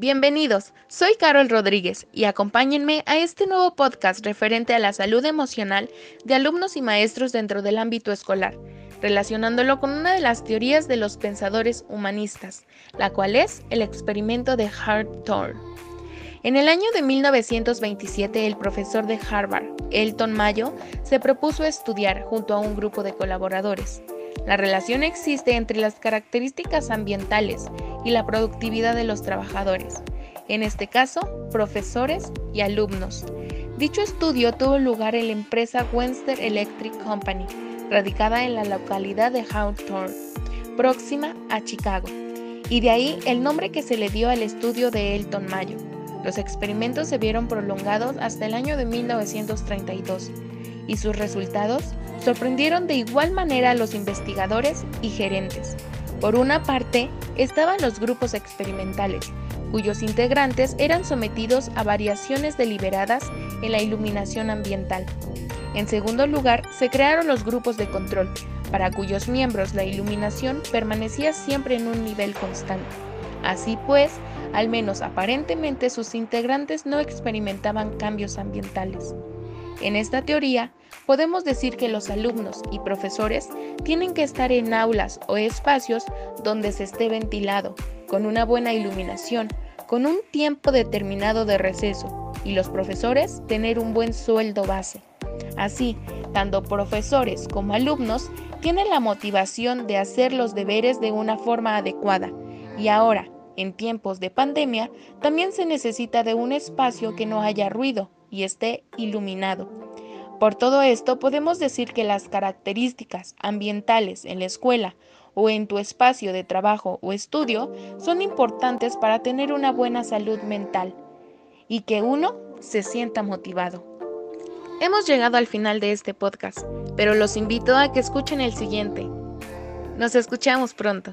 Bienvenidos, soy Carol Rodríguez y acompáñenme a este nuevo podcast referente a la salud emocional de alumnos y maestros dentro del ámbito escolar, relacionándolo con una de las teorías de los pensadores humanistas, la cual es el experimento de Hart-Thor. En el año de 1927, el profesor de Harvard, Elton Mayo, se propuso estudiar junto a un grupo de colaboradores la relación existe entre las características ambientales y la productividad de los trabajadores, en este caso, profesores y alumnos. Dicho estudio tuvo lugar en la empresa Western Electric Company, radicada en la localidad de Hawthorne, próxima a Chicago, y de ahí el nombre que se le dio al estudio de Elton Mayo. Los experimentos se vieron prolongados hasta el año de 1932 y sus resultados sorprendieron de igual manera a los investigadores y gerentes. Por una parte, estaban los grupos experimentales, cuyos integrantes eran sometidos a variaciones deliberadas en la iluminación ambiental. En segundo lugar, se crearon los grupos de control, para cuyos miembros la iluminación permanecía siempre en un nivel constante. Así pues, al menos aparentemente sus integrantes no experimentaban cambios ambientales. En esta teoría, podemos decir que los alumnos y profesores tienen que estar en aulas o espacios donde se esté ventilado, con una buena iluminación, con un tiempo determinado de receso, y los profesores tener un buen sueldo base. Así, tanto profesores como alumnos tienen la motivación de hacer los deberes de una forma adecuada. Y ahora, en tiempos de pandemia, también se necesita de un espacio que no haya ruido, y esté iluminado. Por todo esto podemos decir que las características ambientales en la escuela o en tu espacio de trabajo o estudio son importantes para tener una buena salud mental y que uno se sienta motivado. Hemos llegado al final de este podcast, pero los invito a que escuchen el siguiente. Nos escuchamos pronto.